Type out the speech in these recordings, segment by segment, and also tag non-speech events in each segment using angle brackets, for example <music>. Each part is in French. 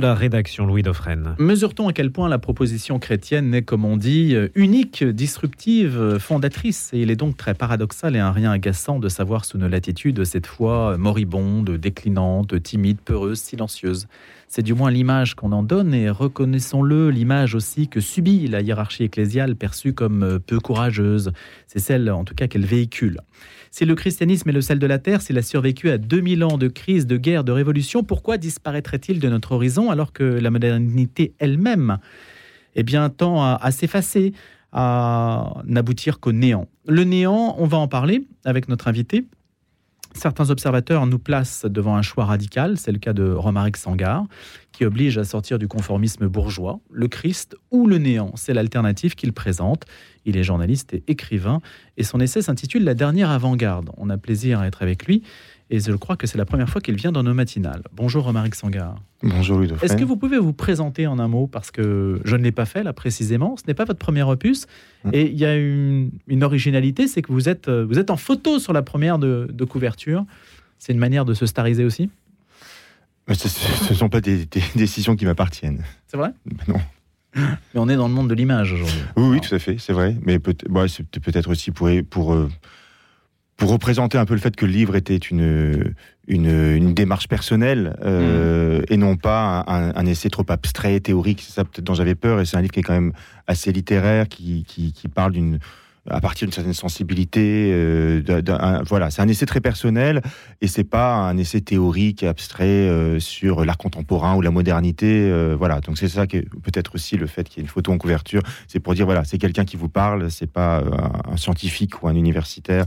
La rédaction Louis Dauphren. Mesure-t-on à quel point la proposition chrétienne est, comme on dit, unique, disruptive, fondatrice? Et il est donc très paradoxal et un rien agaçant de savoir sous nos latitudes cette foi moribonde, déclinante, timide, peureuse, silencieuse. C'est du moins l'image qu'on en donne et reconnaissons-le, l'image aussi que subit la hiérarchie ecclésiale perçue comme peu courageuse. C'est celle en tout cas qu'elle véhicule. Si le christianisme est le sel de la terre, s'il a survécu à 2000 ans de crise, de guerre, de révolution, pourquoi disparaîtrait-il de notre horizon alors que la modernité elle-même eh bien, tend à, s'effacer, à n'aboutir qu'au néant? Le néant, on va en parler avec notre invité. Certains observateurs nous placent devant un choix radical, c'est le cas de Romaric Sangar, qui oblige à sortir du conformisme bourgeois. Le Christ ou le néant, c'est l'alternative qu'il présente. Il est journaliste et écrivain, et son essai s'intitule La dernière avant-garde. On a plaisir à être avec lui, et je crois que c'est la première fois qu'il vient dans nos matinales. Bonjour Romaric Sangar. Bonjour Louis Est-ce que vous pouvez vous présenter en un mot? Parce que je ne l'ai pas fait là précisément, ce n'est pas votre premier opus, mm. et il y a une, originalité, c'est que vous êtes, vous êtes en photo sur la première de, couverture. C'est une manière de se stariser aussi? Ce ne sont pas des, décisions qui m'appartiennent. C'est vrai? Non. Mais on est dans le monde de l'image aujourd'hui. Oui, oui, tout à fait, c'est vrai. Mais peut c'est peut-être aussi pour, pour, euh, pour représenter un peu le fait que le livre était une, une, démarche personnelle euh, et non pas un, essai trop abstrait, théorique. C'est ça peut-être dont j'avais peur. Et c'est un livre qui est quand même assez littéraire, qui, qui, qui parle d'une à partir d'une certaine sensibilité. Euh, voilà, c'est un essai très personnel et c'est pas un essai théorique abstrait euh, sur l'art contemporain ou la modernité. Euh, voilà, donc c'est ça que peut-être aussi le fait qu'il y ait une photo en couverture, c'est pour dire voilà, c'est quelqu'un qui vous parle, c'est pas un, scientifique ou un universitaire.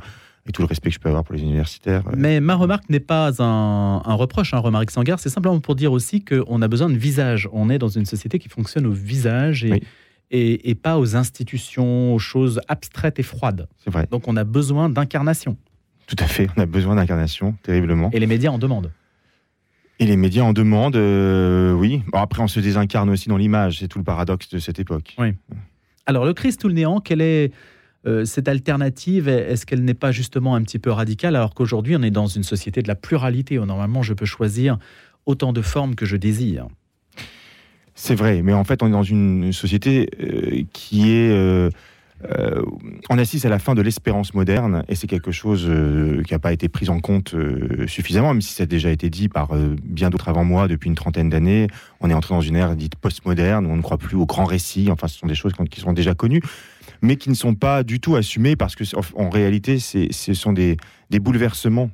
Et tout le respect que je peux avoir pour les universitaires. Mais ma remarque n'est pas un, reproche, un hein, remarque sans c'est simplement pour dire aussi qu'on a besoin de visage. On est dans une société qui fonctionne au visage et, et, pas aux institutions, aux choses abstraites et froides. C'est vrai. Donc on a besoin d'incarnation. Tout à fait, on a besoin d'incarnation, terriblement. Et les médias en demandent. Et les médias en demandent, euh, oui. Bon, après, on se désincarne aussi dans l'image, c'est tout le paradoxe de cette époque. Oui. Alors, le Christ ou le néant, quelle est euh, cette alternative Est-ce qu'elle n'est pas justement un petit peu radicale alors qu'aujourd'hui, on est dans une société de la pluralité où normalement je peux choisir autant de formes que je désire? C'est vrai, mais en fait, on est dans une société euh, qui est. Euh, euh, on assiste à la fin de l'espérance moderne et c'est quelque chose qui n'a pas été pris en compte suffisamment, même si ça a déjà été dit par bien d'autres avant moi depuis une trentaine d'années. On est entré dans une ère dite postmoderne où on ne croit plus aux grands récits. Enfin, ce sont des choses qui sont déjà connues, mais qui ne sont pas du tout assumées parce que, en réalité, ce sont des bouleversements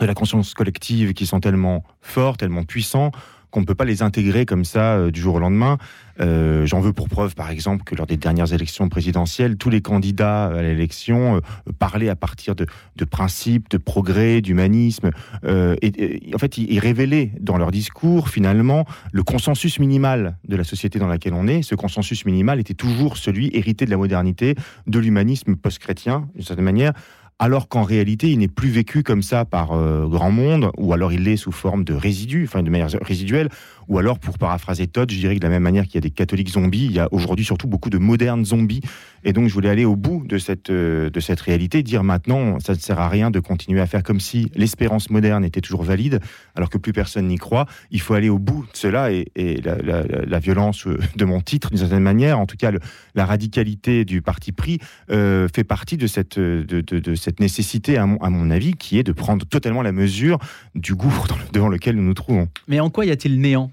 de la conscience collective qui sont tellement forts, tellement puissants qu'on ne peut pas les intégrer comme ça euh, du jour au lendemain. Euh, j'en veux pour preuve, par exemple, que lors des dernières élections présidentielles, tous les candidats à l'élection euh, parlaient à partir de, principes, de progrès, d'humanisme. et, en fait, ils, révélaient dans leur discours, finalement, le consensus minimal de la société dans laquelle on est. Ce consensus minimal était toujours celui hérité de la modernité, de l'humanisme post-chrétien, d'une certaine manière alors qu'en réalité, il n'est plus vécu comme ça par euh, grand monde, ou alors il l'est sous forme de résidus, enfin de manière résiduelle, ou alors, pour paraphraser Todd, je dirais que de la même manière qu'il y a des catholiques zombies, il y a aujourd'hui surtout beaucoup de modernes zombies. Et donc, je voulais aller au bout de cette, euh, de cette réalité, dire maintenant, ça ne sert à rien de continuer à faire comme si l'espérance moderne était toujours valide, alors que plus personne n'y croit. Il faut aller au bout de cela et, la, violence euh, <laughs> de mon titre, d'une certaine manière, en tout cas, la radicalité du parti pris, euh, fait partie de cette, de, cette nécessité, à mon, à mon, avis, qui est de prendre totalement la mesure du gouffre devant lequel nous nous trouvons. Mais en quoi y a-t-il néant?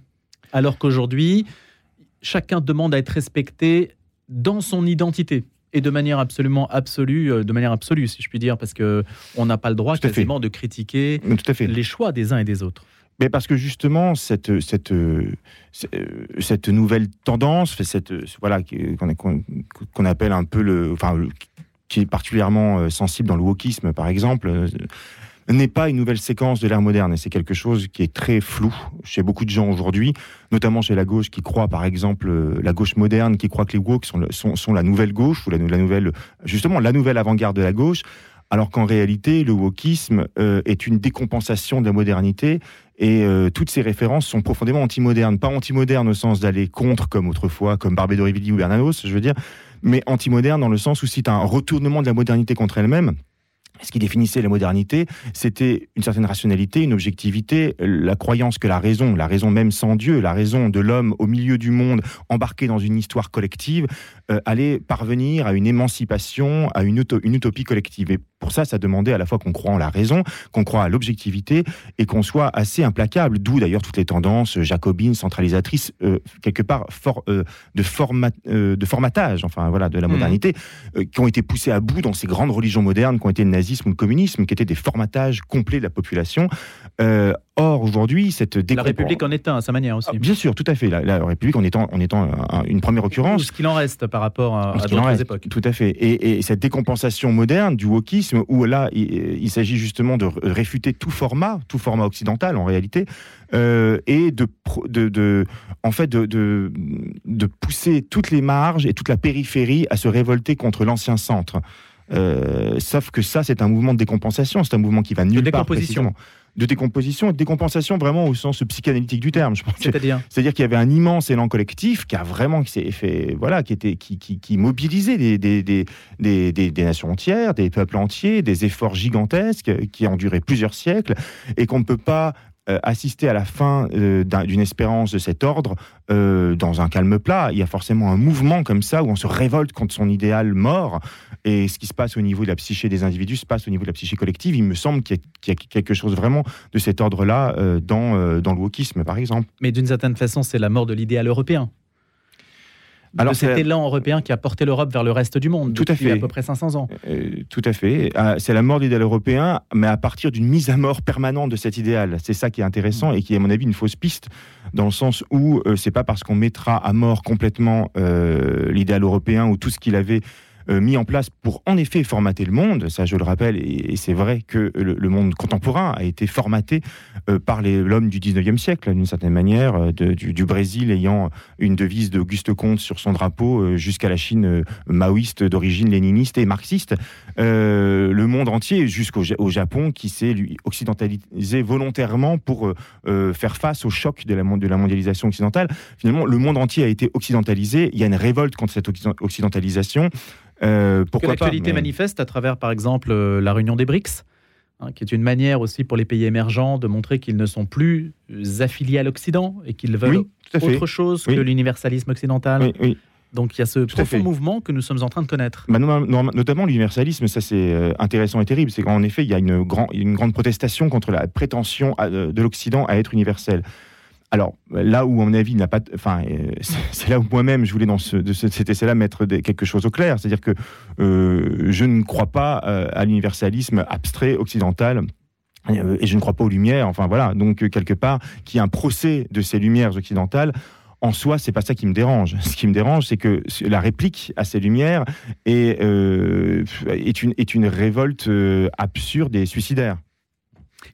Alors qu'aujourd'hui, chacun demande à être respecté dans son identité et de manière absolument absolue, euh, de manière absolue, si je puis dire, parce que on n'a pas le droit quasiment de critiquer les choix des uns et des autres. Mais parce que justement, cette, cette, cette nouvelle tendance, cette, voilà, qu'on appelle un peu le, enfin, qui est particulièrement euh, sensible dans le wokisme, par exemple, euh, n'est pas une nouvelle séquence de l'ère moderne. Et c'est quelque chose qui est très flou chez beaucoup de gens aujourd'hui, notamment chez la gauche qui croit, par exemple, euh, la gauche moderne, qui croit que les woke sont, sont, la nouvelle gauche, ou la, nouvelle, justement, la nouvelle avant-garde de la gauche, alors qu'en réalité, le wokisme euh, est une décompensation de la modernité et euh, toutes ces références sont profondément anti-modernes. Pas anti-modernes au sens d'aller contre comme autrefois, comme Barbé d'Aurevilly ou Bernanos, je veux dire, mais anti-modernes dans le sens où c'est un retournement de la modernité contre elle-même ce qui définissait la modernité, c'était une certaine rationalité, une objectivité, la croyance que la raison, la raison même sans Dieu, la raison de l'homme au milieu du monde, embarqué dans une histoire collective, euh, allait parvenir à une émancipation, à une, utopie collective. Pour ça, ça demandait à la fois qu'on croit en la raison, qu'on croit à l'objectivité et qu'on soit assez implacable. D'où d'ailleurs toutes les tendances jacobines, centralisatrices, euh, quelque part for, euh, de, format, de formatage, enfin voilà, de la mmh. modernité, qui ont été poussées à bout dans ces grandes religions modernes qui ont été le nazisme ou le communisme, qui étaient des formatages complets de la population. Or, aujourd'hui, cette La République en est un à sa manière aussi. Ah, bien sûr, tout à fait. La, République en étant, en étant une première occurrence. ce qu'il en reste par rapport à, d'autres époques. Tout à fait. Et, cette décompensation moderne du wokisme, où là, il, s'agit justement de réfuter tout format, tout format occidental en réalité, euh, et de, de, en fait, de, de, pousser toutes les marges et toute la périphérie à se révolter contre l'ancien centre. Euh, sauf que ça, c'est un mouvement de décompensation, c'est un mouvement qui va nulle part de décomposition et de décompensation vraiment au sens psychanalytique du terme. Je pense. C'est-à-dire? C'est-à-dire qu'il y avait un immense élan collectif qui a vraiment qui s'est fait, voilà, qui était qui, qui, mobilisait des des, des, des, des, nations entières, des peuples entiers, des efforts gigantesques qui ont duré plusieurs siècles et qu'on ne peut pas euh, assister à la fin euh, d'une espérance de cet ordre euh, dans un calme plat. Il y a forcément un mouvement comme ça où on se révolte contre son idéal mort. Et ce qui se passe au niveau de la psyché des individus se passe au niveau de la psyché collective. Il me semble qu'il y, a quelque chose vraiment de cet ordre-là dans, dans le wokisme, par exemple. Mais d'une certaine façon, c'est la mort de l'idéal européen. Alors, cet élan européen qui a porté l'Europe vers le reste du monde tout depuis à, fait. à peu près 500 ans. Euh, tout à fait. Ah, c'est la mort de l'idéal européen, mais à partir d'une mise à mort permanente de cet idéal. C'est ça qui est intéressant et qui est, à mon avis, une fausse piste, dans le sens où euh, c'est pas parce qu'on mettra à mort complètement euh, l'idéal européen ou tout ce qu'il avait mis en place pour en effet formater le monde. Ça, je le rappelle, et, c'est vrai que le, monde contemporain a été formaté euh, par l'homme du 19e siècle, d'une certaine manière, euh, du, Brésil ayant une devise d'Auguste Comte sur son drapeau jusqu'à la Chine maoïste d'origine léniniste et marxiste. le monde entier, jusqu'au Japon, qui s'est occidentalisé volontairement pour faire face au choc de la mondialisation occidentale. Finalement, le monde entier a été occidentalisé. Il y a une révolte contre cette occidentalisation. Euh, pourquoi que l'actualité manifeste à travers, par exemple, euh, la réunion des BRICS, hein, qui est une manière aussi pour les pays émergents de montrer qu'ils ne sont plus affiliés à l'Occident et qu'ils veulent autre chose que l'universalisme occidental. Donc il y a ce profond mouvement que nous sommes en train de connaître. Bah, notamment l'universalisme, ça c'est euh, intéressant et terrible. C'est qu'en effet, il y a une, une, grande protestation contre la prétention de l'Occident à être universel. Alors là où, à mon avis, n'a pas, enfin, euh, <laughs> c'est là où moi-même je voulais dans cet essai-là mettre quelque chose au clair, c'est-à-dire que euh, je ne crois pas euh, à l'universalisme abstrait occidental. Et je ne crois pas aux lumières. Enfin voilà. Donc quelque part, qu'il y ait un procès de ces lumières occidentales, en soi, c'est pas ça qui me dérange. Ce qui me dérange, c'est que la réplique à ces lumières est une révolte absurde et suicidaire.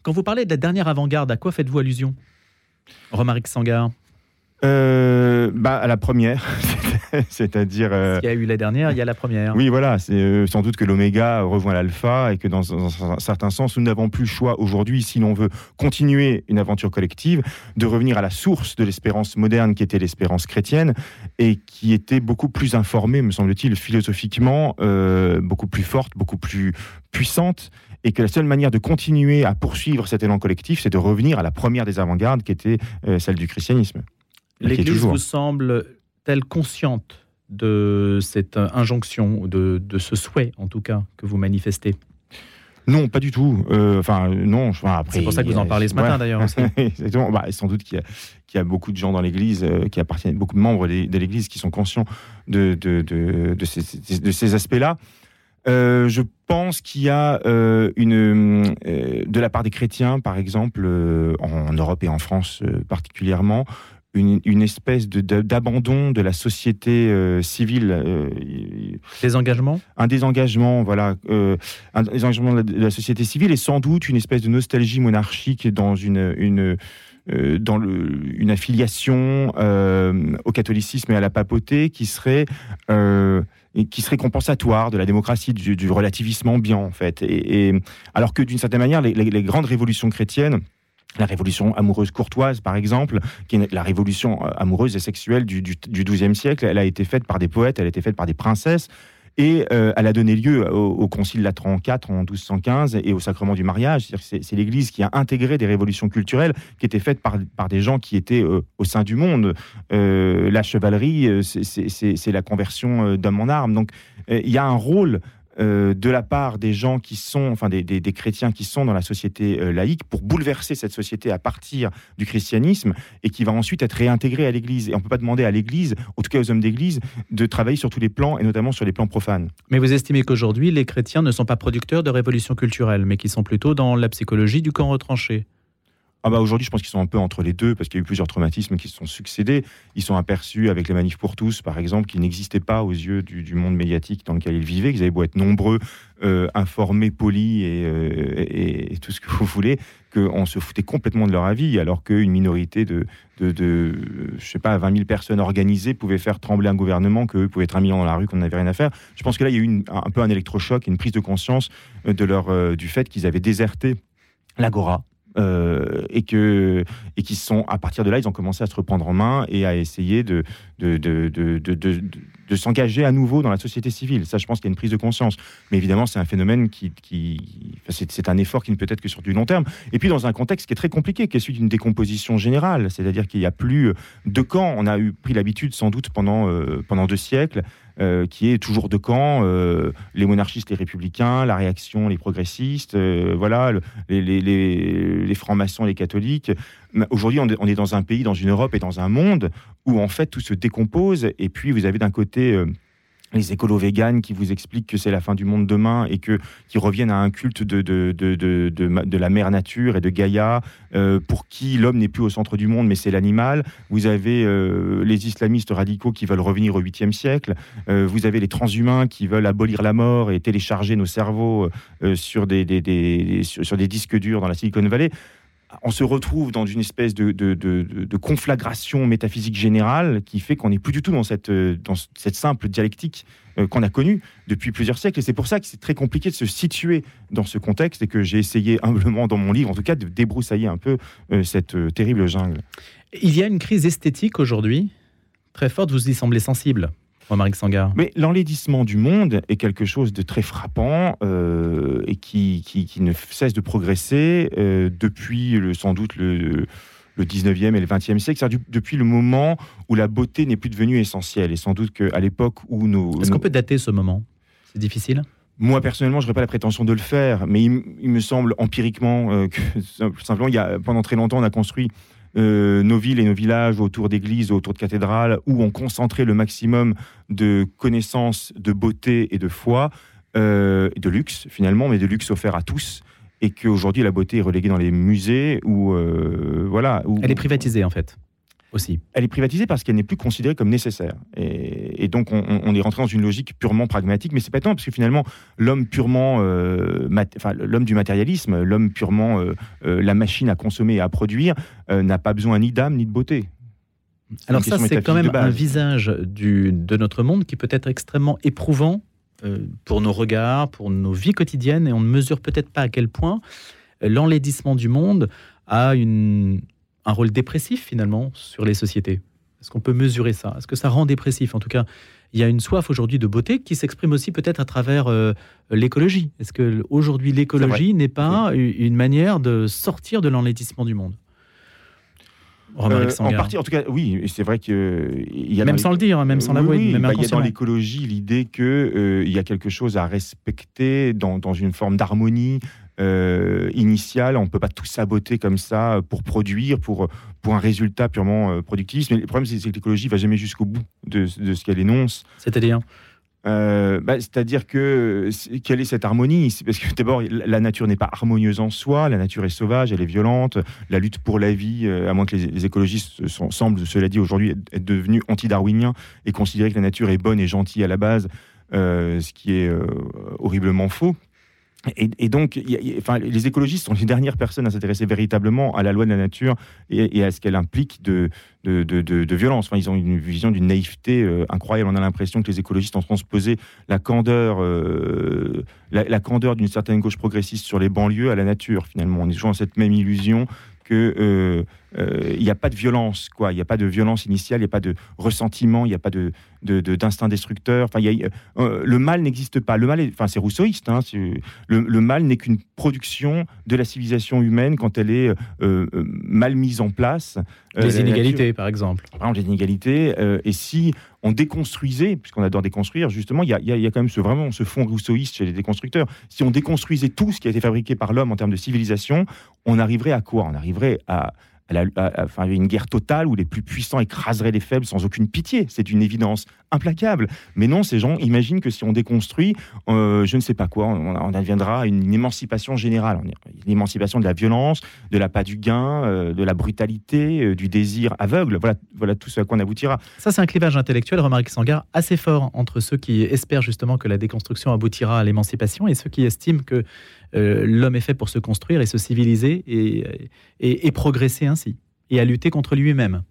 Quand vous parlez de la dernière avant-garde, à quoi faites-vous allusion? Romaric Sangar euh, bah, à la première, <laughs> c'est-à-dire. Euh, il y a eu la dernière, il y a la première. Oui, voilà, c'est euh, sans doute que l'oméga rejoint l'alpha et que dans, un certain sens, nous n'avons plus le choix aujourd'hui, si l'on veut continuer une aventure collective, de revenir à la source de l'espérance moderne qui était l'espérance chrétienne et qui était beaucoup plus informée, me semble-t-il, philosophiquement, beaucoup plus forte, beaucoup plus puissante et que la seule manière de continuer à poursuivre cet élan collectif, c'est de revenir à la première des avant-gardes qui était euh, celle du christianisme. L'Église vous semble-t-elle consciente de cette injonction, de, de ce souhait en tout cas que vous manifestez? Non, pas du tout. Euh, enfin, non. c'est pour ça que vous en parlez ce matin, d'ailleurs. <laughs> Bah, sans doute qu'il y, a beaucoup de gens dans l'Église euh, qui appartiennent, beaucoup de membres de l'Église qui sont conscients de, de, de, de ces, de ces aspects-là. Euh, je pense qu'il y a euh, une, euh, de la part des chrétiens, par exemple, en Europe et en France particulièrement, une, espèce d'abandon de, la société civile. Désengagement Un désengagement, voilà. un désengagement de la, société civile et sans doute une espèce de nostalgie monarchique dans une, une dans le, une affiliation au catholicisme et à la papauté qui serait qui serait compensatoire de la démocratie, du, relativisme ambiant, en fait. Et, alors que d'une certaine manière, les, grandes révolutions chrétiennes, la révolution amoureuse courtoise, par exemple, qui est la révolution euh, amoureuse et sexuelle du, XIIe siècle, elle a été faite par des poètes, elle a été faite par des princesses, Et euh, elle a donné lieu au, Concile Latran IV en 1215 et au sacrement du mariage. C'est l'Église qui a intégré des révolutions culturelles qui étaient faites par, par des gens qui étaient euh, au sein du monde. Euh, la chevalerie, c'est la conversion d'hommes en armes. Donc il y a un rôle euh, de la part des gens qui sont, enfin des, chrétiens qui sont dans la société euh, laïque pour bouleverser cette société à partir du christianisme et qui va ensuite être réintégré à l'Église. Et on ne peut pas demander à l'Église, en tout cas aux hommes d'Église, de travailler sur tous les plans et notamment sur les plans profanes. Mais vous estimez qu'aujourd'hui, les chrétiens ne sont pas producteurs de révolution culturelle, mais qui sont plutôt dans la psychologie du camp retranché ah bah aujourd'hui, je pense qu'ils sont un peu entre les deux parce qu'il y a eu plusieurs traumatismes qui se sont succédés. Ils sont aperçus avec les manifs pour tous, par exemple, qui n'existaient pas aux yeux du, monde médiatique dans lequel ils vivaient, qu'ils avaient beau être nombreux, euh, informés, polis euh, et, tout ce que vous voulez, qu'on se foutait complètement de leur avis, alors qu'une minorité de, de, je sais pas, 20 000 personnes organisées pouvait faire trembler un gouvernement, qu'eux pouvaient être un million dans la rue, qu'on n'avait rien à faire. Je pense que là, il y a eu un peu un électrochoc, une prise de conscience euh, de leur, du fait qu'ils avaient déserté l'agora, euh, et que et qui sont à partir de là ils ont commencé à se reprendre en main et à essayer de de, de, de, de s'engager à nouveau dans la société civile. Ça, je pense qu'il y a une prise de conscience. Mais évidemment, c'est un phénomène qui, qui c'est un effort qui ne peut être que sur du long terme. Et puis dans un contexte qui est très compliqué, qui est celui d'une décomposition générale, c'est-à-dire qu'il n'y a plus de camps. On a eu pris l'habitude, sans doute pendant euh, pendant deux siècles, qui est toujours de camp, euh, les monarchistes, les républicains, la réaction, les progressistes, euh, voilà, les, les francs-maçons, les catholiques. Aujourd'hui, on est dans un pays, dans une Europe et dans un monde où en fait tout se décompose. Et puis vous avez d'un côté les écolos véganes qui vous expliquent que c'est la fin du monde demain et que qui reviennent à un culte de, de, de, de, de la mère nature et de Gaïa, euh, pour qui l'homme n'est plus au centre du monde, mais c'est l'animal. Vous avez euh, les islamistes radicaux qui veulent revenir au 8e siècle. Euh, vous avez les transhumains qui veulent abolir la mort et télécharger nos cerveaux sur, des, sur des disques durs dans la Silicon Valley on se retrouve dans une espèce de, conflagration métaphysique générale qui fait qu'on n'est plus du tout dans cette, dans cette simple dialectique euh, qu'on a connue depuis plusieurs siècles. Et c'est pour ça que c'est très compliqué de se situer dans ce contexte et que j'ai essayé humblement dans mon livre, en tout cas, de débroussailler un peu euh, cette euh, terrible jungle. Il y a une crise esthétique aujourd'hui très forte, vous y semblez sensible mais l'enlaidissement du monde est quelque chose de très frappant euh, et qui, qui, ne cesse de progresser euh, depuis le, sans doute le, le 19e et le 20e siècle, c'est-à-dire depuis le moment où la beauté n'est plus devenue essentielle. Et sans doute qu'à l'époque où nous... Est-ce qu'on peut dater ce moment? C'est difficile? Moi, personnellement, je n'aurais pas la prétention de le faire, mais il, me semble empiriquement euh, que <laughs> simplement, il y a, pendant très longtemps, on a construit euh, nos villes et nos villages autour d'églises, autour de cathédrales, où on concentrait le maximum de connaissances, de beauté et de foi, euh, de luxe finalement, mais de luxe offert à tous et qu'aujourd'hui la beauté est reléguée dans les musées ou euh, voilà. Elle est privatisée en fait aussi. Elle est privatisée parce qu'elle n'est plus considérée comme nécessaire. Et, donc, on, est rentré dans une logique purement pragmatique, mais c'est pas tant, parce que finalement, l'homme purement, euh, enfin, l'homme du matérialisme, l'homme purement euh, euh, la machine à consommer et à produire, n'a pas besoin ni d'âme ni de beauté. Alors ça, c'est quand même un visage du, de notre monde qui peut être extrêmement éprouvant pour nos regards, pour nos vies quotidiennes, et on ne mesure peut-être pas à quel point l'enlaidissement du monde a une, un rôle dépressif finalement sur les sociétés. Est-ce qu'on peut mesurer ça? Est-ce que ça rend dépressif? En tout cas, il y a une soif aujourd'hui de beauté qui s'exprime aussi peut-être à travers euh, l'écologie. Est-ce que aujourd'hui l'écologie n'est pas une manière de sortir de l'enlaidissement du monde? Euh, en partie, en tout cas, oui, c'est vrai que y a même sans le dire, même sans l'avouer, bah, il y a dans l'écologie l'idée que euh, il y a quelque chose à respecter dans, dans une forme d'harmonie euh, initiale. On ne peut pas tout saboter comme ça pour produire, pour, pour un résultat purement euh, productif. Mais le problème, c'est que l'écologie va jamais jusqu'au bout de, de ce qu'elle énonce. C'est-à-dire? Euh, bah, C'est-à-dire que quelle est cette harmonie? Parce que d'abord, la nature n'est pas harmonieuse en soi, la nature est sauvage, elle est violente. La lutte pour la vie, à moins que les, écologistes semblent, cela dit aujourd'hui, être devenus anti-darwiniens et considérer que la nature est bonne et gentille à la base, ce qui est horriblement faux. Et, donc, enfin, les écologistes sont les dernières personnes à s'intéresser véritablement à la loi de la nature et, à ce qu'elle implique de, violence. Enfin, ils ont une vision d'une naïveté euh, incroyable. On a l'impression que les écologistes ont transposé la candeur, euh, la, candeur d'une certaine gauche progressiste sur les banlieues à la nature. Finalement, on est toujours dans cette même illusion que il n'y a pas de violence, quoi. Il n'y a pas de violence initiale, il n'y a pas de ressentiment, il n'y a pas de, d'instinct destructeur. Enfin, y a, le mal n'existe pas. Le mal, enfin, c'est rousseauiste. Hein, le, mal n'est qu'une production de la civilisation humaine quand elle est mal mise en place. Les inégalités, par exemple. Par exemple, les inégalités. et si on déconstruisait, puisqu'on adore déconstruire, justement, il y a, quand même ce, vraiment ce fond rousseauiste chez les déconstructeurs. Si on déconstruisait tout ce qui a été fabriqué par l'homme en termes de civilisation, on arriverait à quoi? On arriverait à, enfin, une guerre totale où les plus puissants écraseraient les faibles sans aucune pitié. C'est une évidence implacable. Mais non, ces gens imaginent que si on déconstruit, euh, je ne sais pas quoi, on, on adviendra une, émancipation générale, une émancipation de la violence, de la pas du gain, euh, de la brutalité, euh, du désir aveugle. Voilà, voilà tout ce à quoi on aboutira. Ça, c'est un clivage intellectuel, remarque Sangar, assez fort entre ceux qui espèrent justement que la déconstruction aboutira à l'émancipation et ceux qui estiment que l'homme est fait pour se construire et se civiliser et, et progresser ainsi, et à lutter contre lui-même.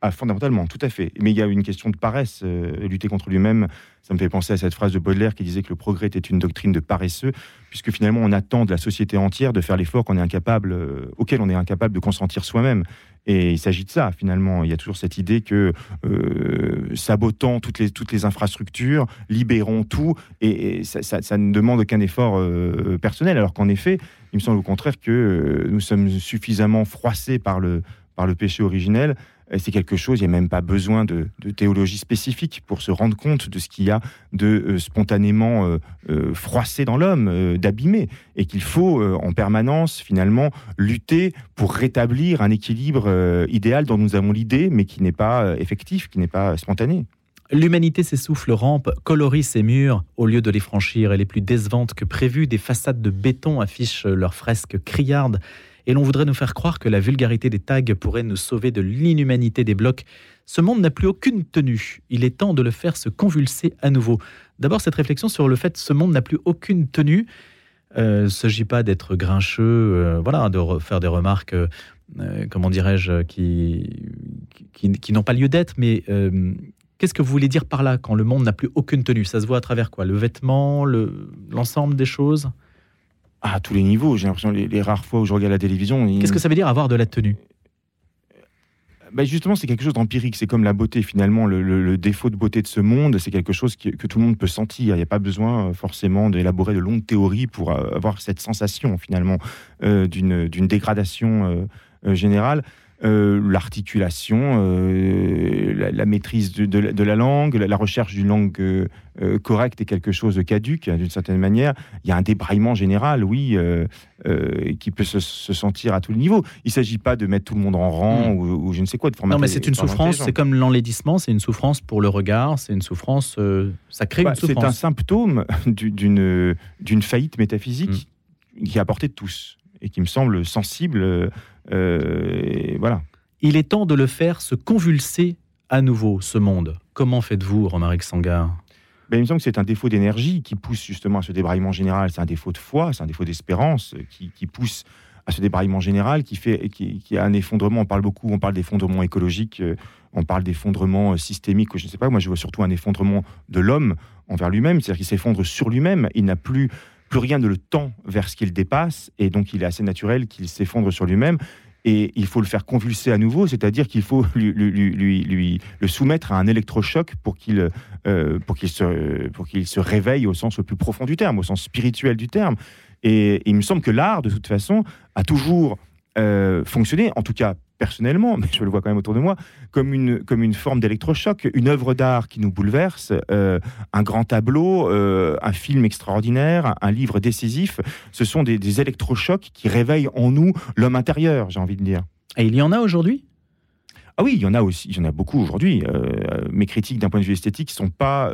Ah, fondamentalement, tout à fait. Mais il y a une question de paresse. Euh, lutter contre lui-même, ça me fait penser à cette phrase de Baudelaire qui disait que le progrès était une doctrine de paresseux, puisque finalement on attend de la société entière de faire l'effort qu'on est incapable, euh, auquel on est incapable de consentir soi-même. Et il s'agit de ça, finalement. Il y a toujours cette idée que euh, sabotant toutes les, infrastructures, libérons tout, et, ça, ne demande aucun effort personnel. Alors qu'en effet, il me semble au contraire que nous sommes suffisamment froissés par le, par le péché originel c'est quelque chose, il n'y a même pas besoin de, théologie spécifique pour se rendre compte de ce qu'il y a de euh, spontanément euh, euh, froissé dans l'homme, d'abîmé, et qu'il faut en permanence finalement lutter pour rétablir un équilibre idéal dont nous avons l'idée, mais qui n'est pas effectif, qui n'est pas spontané. L'humanité s'essouffle, rampe, colorie ses murs au lieu de les franchir. Elle est plus décevante que prévu. Des façades de béton affichent leurs fresques criardes et l'on voudrait nous faire croire que la vulgarité des tags pourrait nous sauver de l'inhumanité des blocs. Ce monde n'a plus aucune tenue. Il est temps de le faire se convulser à nouveau. D'abord, cette réflexion sur le fait que ce monde n'a plus aucune tenue. Euh, il ne s'agit pas d'être grincheux, euh, voilà, de faire des remarques, euh, comment dirais-je, qui, n'ont pas lieu d'être, mais Qu'est-ce que vous voulez dire par là quand le monde n'a plus aucune tenue? Ça se voit à travers quoi? Le vêtement, l'ensemble des choses? À tous les niveaux. J'ai l'impression, les, rares fois où je regarde la télévision. Qu'est-ce que ça veut dire avoir de la tenue bah justement, c'est quelque chose d'empirique. C'est comme la beauté, finalement. Le, défaut de beauté de ce monde, c'est quelque chose que tout le monde peut sentir. Il n'y a pas besoin euh, forcément d'élaborer de longues théories pour euh, avoir cette sensation, finalement, euh, d'une dégradation générale. Euh, l'articulation, euh, la, maîtrise de, la langue, la, recherche d'une langue euh, correcte est quelque chose de caduque, hein, d'une certaine manière. Il y a un débraillement général, oui, qui peut se, sentir à tous les niveaux. Il ne s'agit pas de mettre tout le monde en rang hmm. ou, je ne sais quoi. De non, mais c'est une souffrance, c'est comme l'enlaidissement, c'est une souffrance pour le regard, c'est une souffrance, ça crée bah, une souffrance. C'est un symptôme <laughs> d'une faillite métaphysique hmm. qui est apportée de tous et qui me semble sensible euh, voilà. Il est temps de le faire se convulser à nouveau, ce monde. Comment faites-vous, Romaric Sangar ben, il me semble que c'est un défaut d'énergie qui pousse justement à ce débraillement général. C'est un défaut de foi, c'est un défaut d'espérance qui, pousse à ce débraillement général, qui fait, qui, qui, a un effondrement. On parle beaucoup, on parle d'effondrement écologique, euh, on parle d'effondrement systémique. Je ne sais pas. Moi, je vois surtout un effondrement de l'homme envers lui-même, c'est-à-dire qu'il s'effondre sur lui-même. Il n'a plus plus rien ne le tend vers ce qu'il dépasse, et donc il est assez naturel qu'il s'effondre sur lui-même. Et il faut le faire convulser à nouveau, c'est-à-dire qu'il faut lui, lui, le soumettre à un électrochoc pour qu'il euh, pour qu'il se, pour qu'il se réveille au sens le plus profond du terme, au sens spirituel du terme. Et, il me semble que l'art, de toute façon, a toujours euh, fonctionné, en tout cas personnellement, mais je le vois quand même autour de moi, comme une, comme une forme d'électrochoc, une œuvre d'art qui nous bouleverse, euh, un grand tableau, euh, un film extraordinaire, un livre décisif. Ce sont des, électrochocs qui réveillent en nous l'homme intérieur, j'ai envie de dire. Et il y en a aujourd'hui? Ah oui, il y en a aussi, il y en a beaucoup aujourd'hui. Euh, mes critiques d'un point de vue esthétique ne sont pas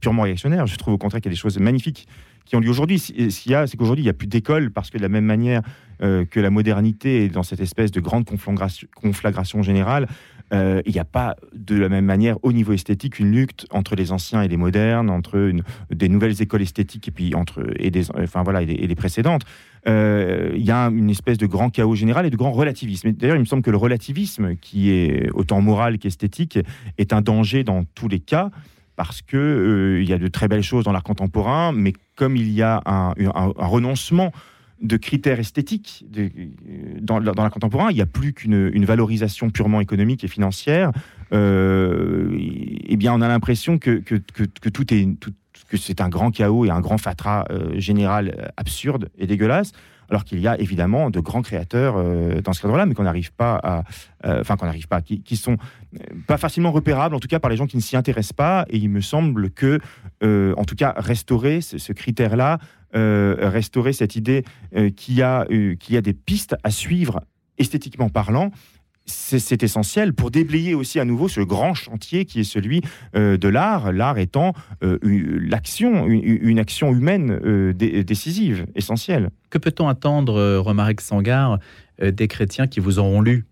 purement réactionnaires. Je trouve au contraire qu'il y a des choses magnifiques qui ont lieu aujourd'hui. Ce qu'il y a, c'est qu'aujourd'hui, il n'y a plus d'école parce que de la même manière euh, que la modernité est dans cette espèce de grande conflagration, générale, euh, il n'y a pas de la même manière au niveau esthétique une lutte entre les anciens et les modernes, entre des nouvelles écoles esthétiques et puis entre et des, enfin voilà et les, précédentes. Euh, il y a une espèce de grand chaos général et de grand relativisme. D'ailleurs, il me semble que le relativisme, qui est autant moral qu'esthétique, est un danger dans tous les cas parce que il y a de très belles choses dans l'art contemporain, mais comme il y a un, renoncement de critères esthétiques dans, la contemporain. Il n'y a plus qu'une valorisation purement économique et financière. eh bien, on a l'impression que, que, que, tout est que c'est un grand chaos et un grand fatras général absurde et dégueulasse alors qu'il y a évidemment de grands créateurs euh, dans ce cadre-là, mais qu'on n'arrive pas à, euh, enfin qu'on n'arrive pas, qui, sont euh, pas facilement repérables, en tout cas par les gens qui ne s'y intéressent pas. Et il me semble que, en tout cas, restaurer ce, critère-là, restaurer cette idée qu'il y a, qu'il y a des pistes à suivre esthétiquement parlant c'est essentiel pour déblayer aussi à nouveau ce grand chantier qui est celui euh, de l'art, l'art étant euh, l'action, une, action humaine euh, décisive, essentielle. Que peut-on attendre, Romaric Sangar, des chrétiens qui vous auront lu?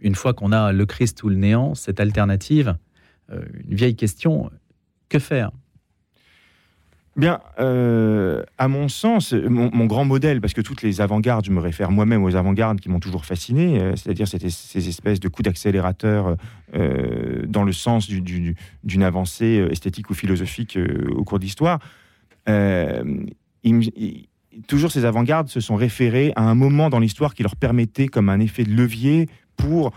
Une fois qu'on a le Christ ou le néant, cette alternative Une vieille question, que faire? Bien, euh, à mon sens, mon, grand modèle, parce que toutes les avant-gardes, je me réfère moi-même aux avant-gardes qui m'ont toujours fasciné, euh, c'est-à-dire ces espèces de coups d'accélérateur euh, dans le sens d'une avancée esthétique ou philosophique au cours d'histoire. toujours ces avant-gardes se sont référés à un moment dans l'histoire qui leur permettait, comme un effet de levier, pour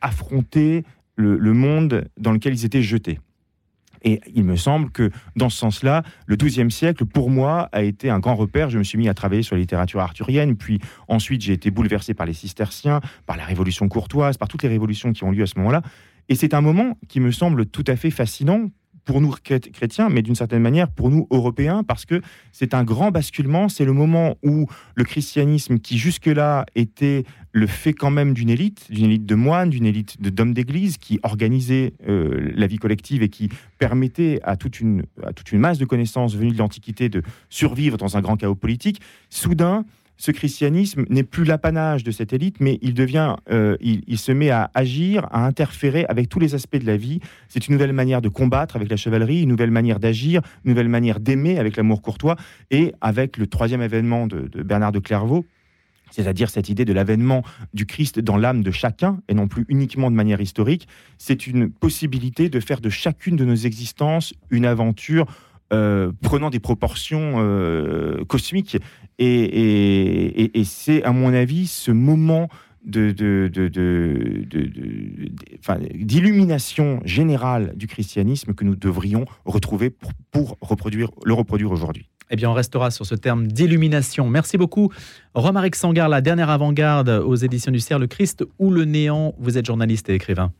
affronter le monde dans lequel ils étaient jetés. Et il me semble que dans ce sens-là, le XIIe siècle, pour moi, a été un grand repère. Je me suis mis à travailler sur la littérature arthurienne, puis ensuite j'ai été bouleversé par les cisterciens, par la Révolution courtoise, par toutes les révolutions qui ont lieu à ce moment-là. Et c'est un moment qui me semble tout à fait fascinant pour nous chrétiens, mais d'une certaine manière pour nous européens, parce que c'est un grand basculement. C'est le moment où le christianisme, qui jusque-là était le fait quand même d'une élite, d'une élite de moines, d'une élite d'hommes d'église, qui organisait euh, la vie collective et qui permettait à toute, une, à toute une masse de connaissances venues de l'Antiquité de survivre dans un grand chaos politique, soudain ce christianisme n'est plus l'apanage de cette élite, mais il devient, euh, il, se met à agir, à interférer avec tous les aspects de la vie. C'est une nouvelle manière de combattre avec la chevalerie, une nouvelle manière d'agir, une nouvelle manière d'aimer avec l'amour courtois, et avec le troisième événement de, Bernard de Clairvaux, c'est-à-dire cette idée de l'avènement du Christ dans l'âme de chacun, et non plus uniquement de manière historique, c'est une possibilité de faire de chacune de nos existences une aventure euh, prenant des proportions euh, cosmiques. Et, c'est, à mon avis, ce moment d'illumination générale du christianisme que nous devrions retrouver pour, pour reproduire, le reproduire aujourd'hui. Eh bien, on restera sur ce terme d'illumination. Merci beaucoup. Romaric Sangar, la dernière avant-garde aux éditions du Cerf, le Christ ou le néant. Vous êtes journaliste et écrivain.